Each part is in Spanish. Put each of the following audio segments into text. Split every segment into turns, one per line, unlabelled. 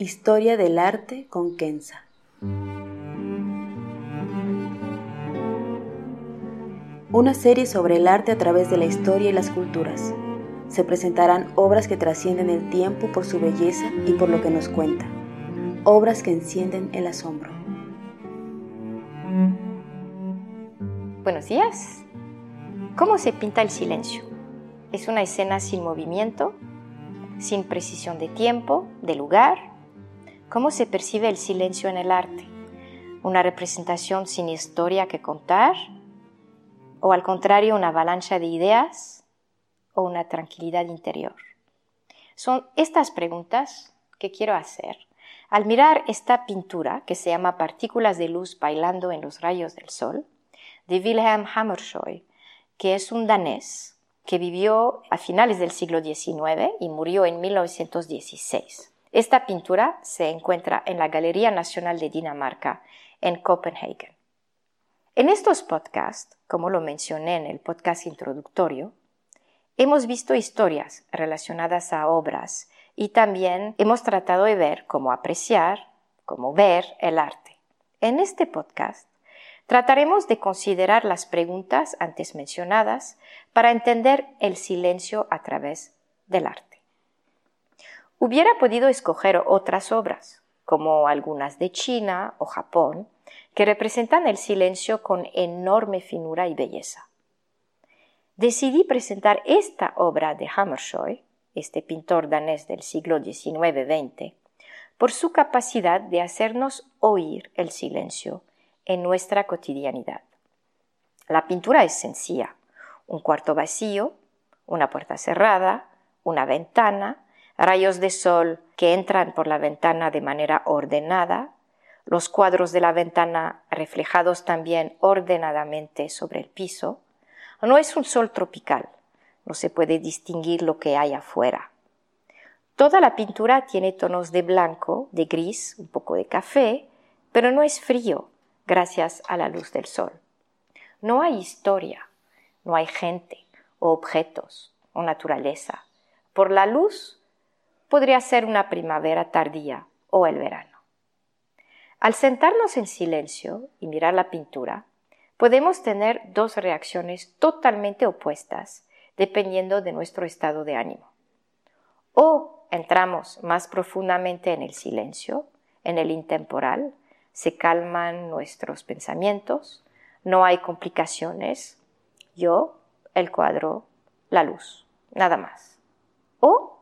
Historia del arte con Kenza. Una serie sobre el arte a través de la historia y las culturas. Se presentarán obras que trascienden el tiempo por su belleza y por lo que nos cuenta. Obras que encienden el asombro.
Buenos días. ¿Cómo se pinta el silencio? Es una escena sin movimiento, sin precisión de tiempo, de lugar. ¿Cómo se percibe el silencio en el arte? ¿Una representación sin historia que contar? ¿O al contrario una avalancha de ideas? ¿O una tranquilidad interior? Son estas preguntas que quiero hacer al mirar esta pintura que se llama Partículas de luz bailando en los rayos del sol, de Wilhelm Hammershøi, que es un danés que vivió a finales del siglo XIX y murió en 1916. Esta pintura se encuentra en la Galería Nacional de Dinamarca en Copenhague. En estos podcasts, como lo mencioné en el podcast introductorio, hemos visto historias relacionadas a obras y también hemos tratado de ver cómo apreciar, cómo ver el arte. En este podcast trataremos de considerar las preguntas antes mencionadas para entender el silencio a través del arte. Hubiera podido escoger otras obras, como algunas de China o Japón, que representan el silencio con enorme finura y belleza. Decidí presentar esta obra de Hammershøi este pintor danés del siglo XIX-XX, por su capacidad de hacernos oír el silencio en nuestra cotidianidad. La pintura es sencilla, un cuarto vacío, una puerta cerrada, una ventana, rayos de sol que entran por la ventana de manera ordenada, los cuadros de la ventana reflejados también ordenadamente sobre el piso. No es un sol tropical, no se puede distinguir lo que hay afuera. Toda la pintura tiene tonos de blanco, de gris, un poco de café, pero no es frío gracias a la luz del sol. No hay historia, no hay gente o objetos o naturaleza. Por la luz podría ser una primavera tardía o el verano. Al sentarnos en silencio y mirar la pintura, podemos tener dos reacciones totalmente opuestas dependiendo de nuestro estado de ánimo. O entramos más profundamente en el silencio, en el intemporal, se calman nuestros pensamientos, no hay complicaciones, yo, el cuadro, la luz, nada más. O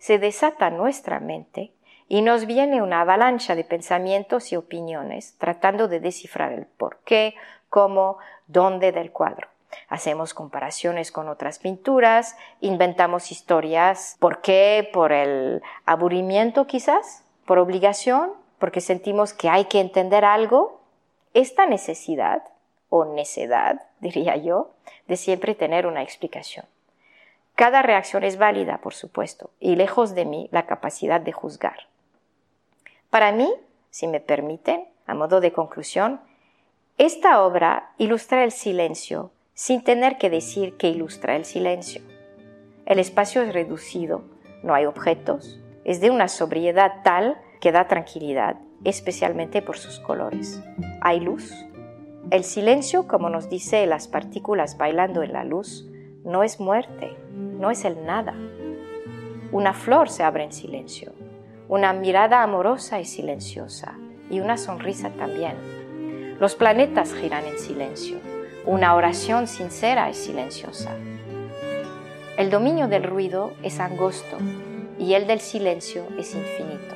se desata nuestra mente y nos viene una avalancha de pensamientos y opiniones tratando de descifrar el por qué, cómo, dónde del cuadro. Hacemos comparaciones con otras pinturas, inventamos historias. ¿Por qué? ¿Por el aburrimiento quizás? ¿Por obligación? ¿Porque sentimos que hay que entender algo? Esta necesidad, o necedad, diría yo, de siempre tener una explicación. Cada reacción es válida, por supuesto, y lejos de mí la capacidad de juzgar. Para mí, si me permiten, a modo de conclusión, esta obra ilustra el silencio sin tener que decir que ilustra el silencio. El espacio es reducido, no hay objetos, es de una sobriedad tal que da tranquilidad, especialmente por sus colores. Hay luz. El silencio, como nos dice las partículas bailando en la luz, no es muerte, no es el nada. Una flor se abre en silencio, una mirada amorosa y silenciosa, y una sonrisa también. Los planetas giran en silencio. Una oración sincera es silenciosa. El dominio del ruido es angosto y el del silencio es infinito.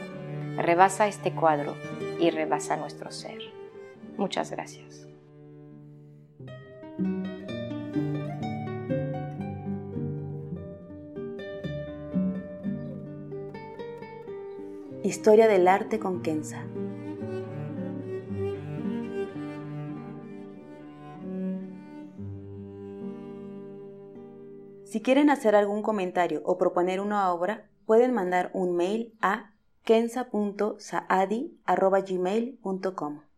Rebasa este cuadro y rebasa nuestro ser. Muchas gracias.
Historia del arte con Kenza. Si quieren hacer algún comentario o proponer una obra, pueden mandar un mail a kenza.saadi.gmail.com.